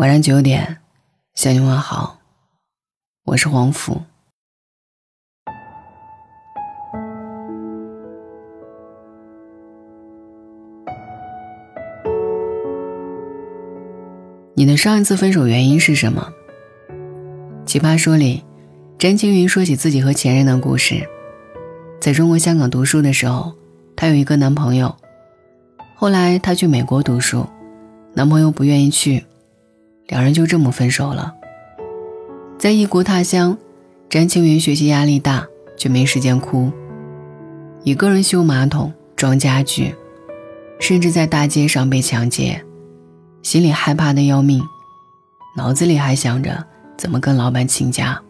晚上九点，向你问好，我是黄甫。你的上一次分手原因是什么？奇葩说里，詹青云说起自己和前任的故事。在中国香港读书的时候，她有一个男朋友，后来她去美国读书，男朋友不愿意去。两人就这么分手了。在异国他乡，詹青云学习压力大，却没时间哭，一个人修马桶、装家具，甚至在大街上被抢劫，心里害怕的要命，脑子里还想着怎么跟老板请假。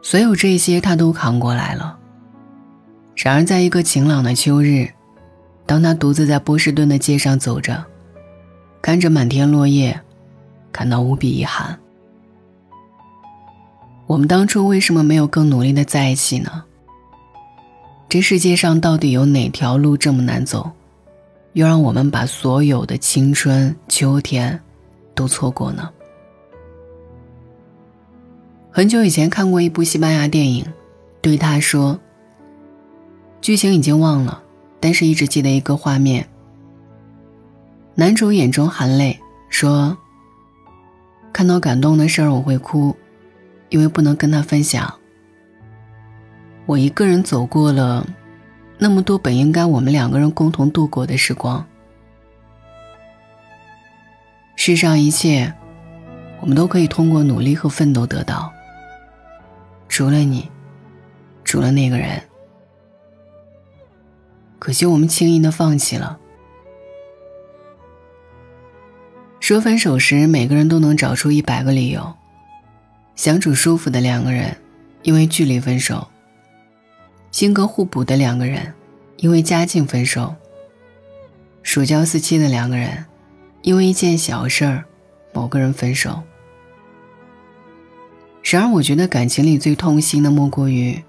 所有这些他都扛过来了。然而，在一个晴朗的秋日，当他独自在波士顿的街上走着，看着满天落叶。感到无比遗憾。我们当初为什么没有更努力的在一起呢？这世界上到底有哪条路这么难走，又让我们把所有的青春、秋天都错过呢？很久以前看过一部西班牙电影，对他说，剧情已经忘了，但是一直记得一个画面。男主眼中含泪说。看到感动的事儿我会哭，因为不能跟他分享。我一个人走过了那么多本应该我们两个人共同度过的时光。世上一切，我们都可以通过努力和奋斗得到。除了你，除了那个人，可惜我们轻易的放弃了。说分手时，每个人都能找出一百个理由。相处舒服的两个人，因为距离分手；性格互补的两个人，因为家境分手；如胶似漆的两个人，因为一件小事儿，某个人分手。然而，我觉得感情里最痛心的，莫过于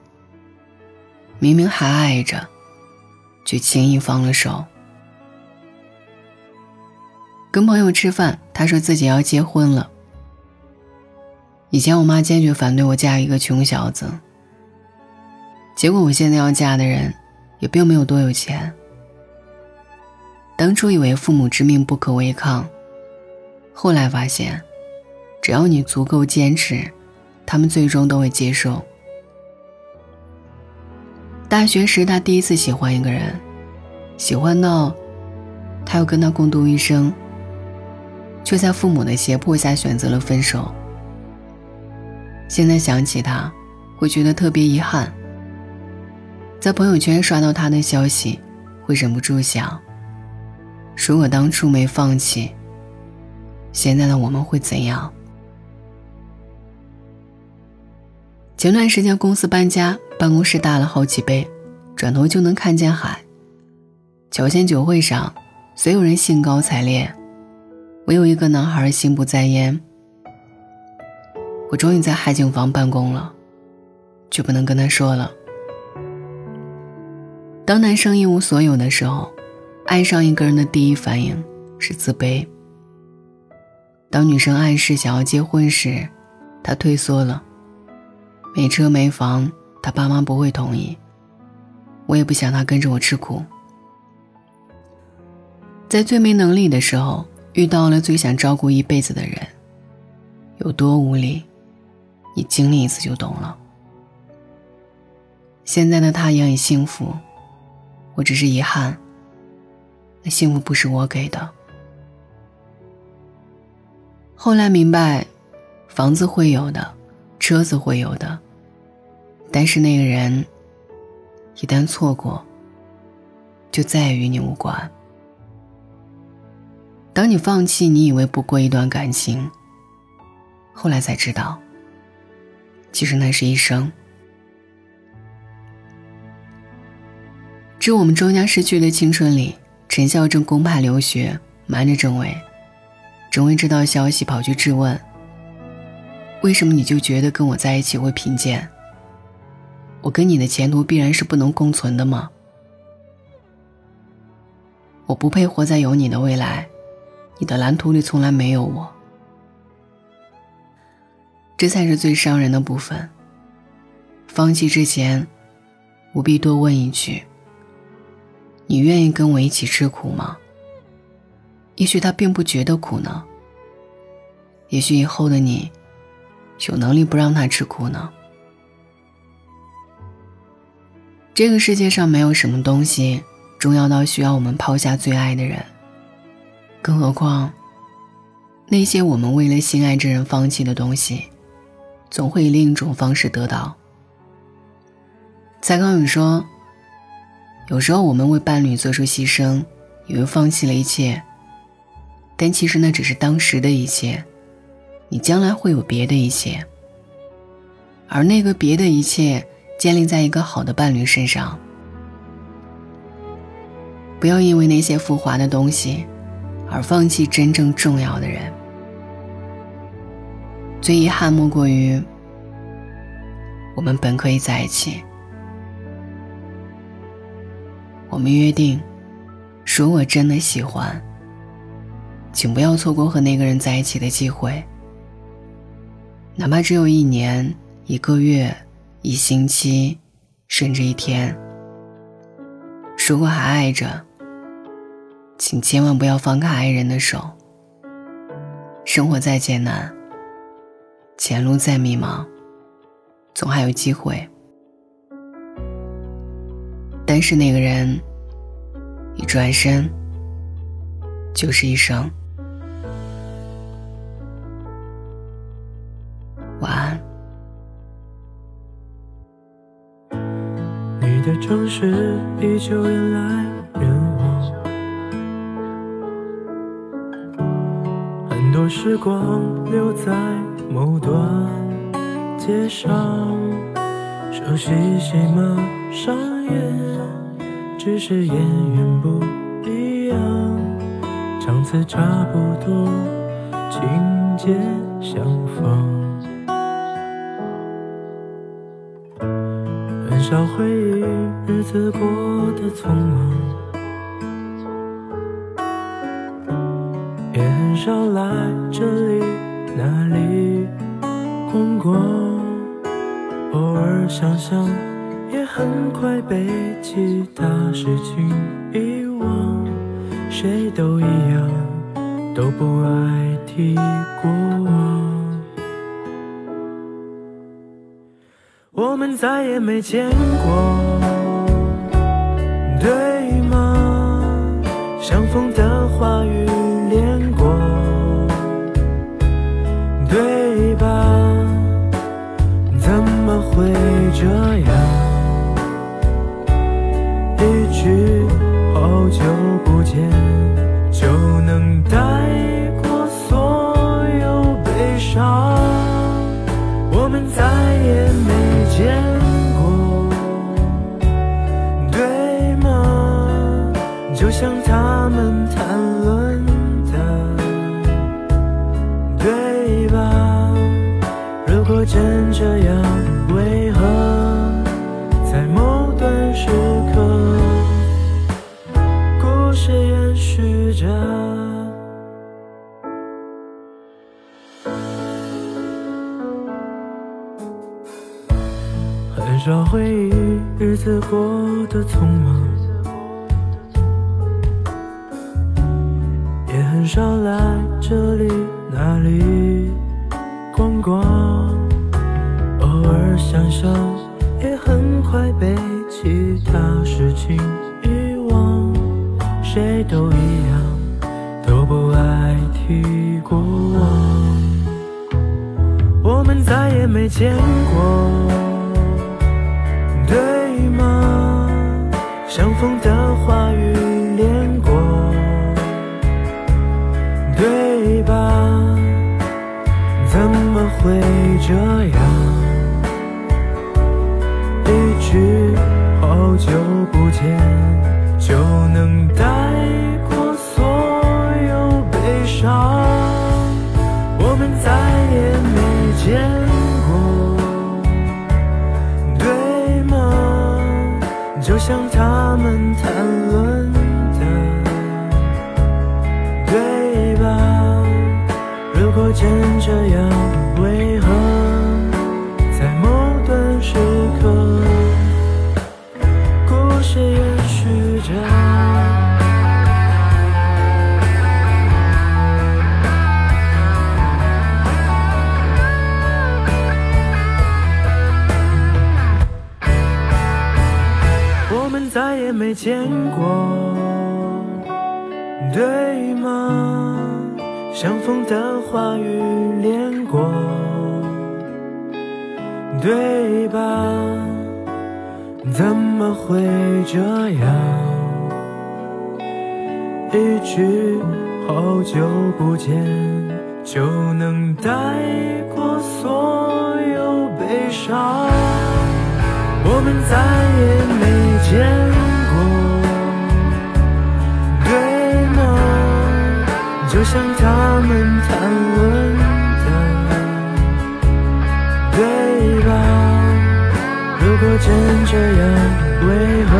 明明还爱着，却轻易放了手。跟朋友吃饭，他说自己要结婚了。以前我妈坚决反对我嫁一个穷小子，结果我现在要嫁的人，也并没有多有钱。当初以为父母之命不可违抗，后来发现，只要你足够坚持，他们最终都会接受。大学时，他第一次喜欢一个人，喜欢到他要跟他共度一生。却在父母的胁迫下选择了分手。现在想起他，会觉得特别遗憾。在朋友圈刷到他的消息，会忍不住想：如果当初没放弃，现在的我们会怎样？前段时间公司搬家，办公室大了好几倍，转头就能看见海。乔迁酒会上，所有人兴高采烈。我有一个男孩心不在焉，我终于在海景房办公了，却不能跟他说了。当男生一无所有的时候，爱上一个人的第一反应是自卑。当女生暗示想要结婚时，他退缩了。没车没房，他爸妈不会同意，我也不想他跟着我吃苦。在最没能力的时候。遇到了最想照顾一辈子的人，有多无力，你经历一次就懂了。现在的他也很幸福，我只是遗憾，那幸福不是我给的。后来明白，房子会有的，车子会有的，但是那个人，一旦错过，就再也与你无关。当你放弃你以为不过一段感情，后来才知道，其实那是一生。致我们终将失去的青春里，陈孝正公派留学，瞒着郑伟。郑伟知道消息，跑去质问：“为什么你就觉得跟我在一起会贫贱？我跟你的前途必然是不能共存的吗？我不配活在有你的未来。”你的蓝图里从来没有我。这才是最伤人的部分。放弃之前，务必多问一句：你愿意跟我一起吃苦吗？也许他并不觉得苦呢。也许以后的你，有能力不让他吃苦呢。这个世界上没有什么东西重要到需要我们抛下最爱的人，更何况那些我们为了心爱之人放弃的东西，总会以另一种方式得到。蔡康永说：“有时候我们为伴侣做出牺牲，以为放弃了一切。”但其实那只是当时的一切，你将来会有别的一切，而那个别的一切建立在一个好的伴侣身上。不要因为那些浮华的东西，而放弃真正重要的人。最遗憾莫过于，我们本可以在一起，我们约定，如果真的喜欢。请不要错过和那个人在一起的机会，哪怕只有一年、一个月、一星期，甚至一天。如果还爱着，请千万不要放开爱人的手。生活再艰难，前路再迷茫，总还有机会。但是那个人，一转身，就是一生。的城市依旧人来多时光留在某段街上，熟悉谁吗？上演，只是演员不一样，场次差不多，情节相仿。很少回忆，日子过得匆忙，少来这里那里逛逛。偶尔想想，也很快被其他事情遗忘。谁都一样，都不爱提过往。我们再也没见过，对吗？相逢的话语会这样？一句好久不见就能带过所有悲伤，我们再也没。见过，对吗？就像他们谈论的，对吧？如果真这样，很少回忆，日子过得匆忙，也很少来这里那里逛逛。偶尔想想，也很快被其他事情遗忘。谁都一样，都不爱提过往。我们再也没见过。这样？一句好久不见就能带过所有悲伤，我们再也没见。果真这样，为何在某段时刻，故事延续着？我们再也没见过，对吗？相逢的话语连过，对吧？怎么会这样？一句好久不见就能带过所有悲伤，我们再也没见像他们谈论的对吧？如果真这样为何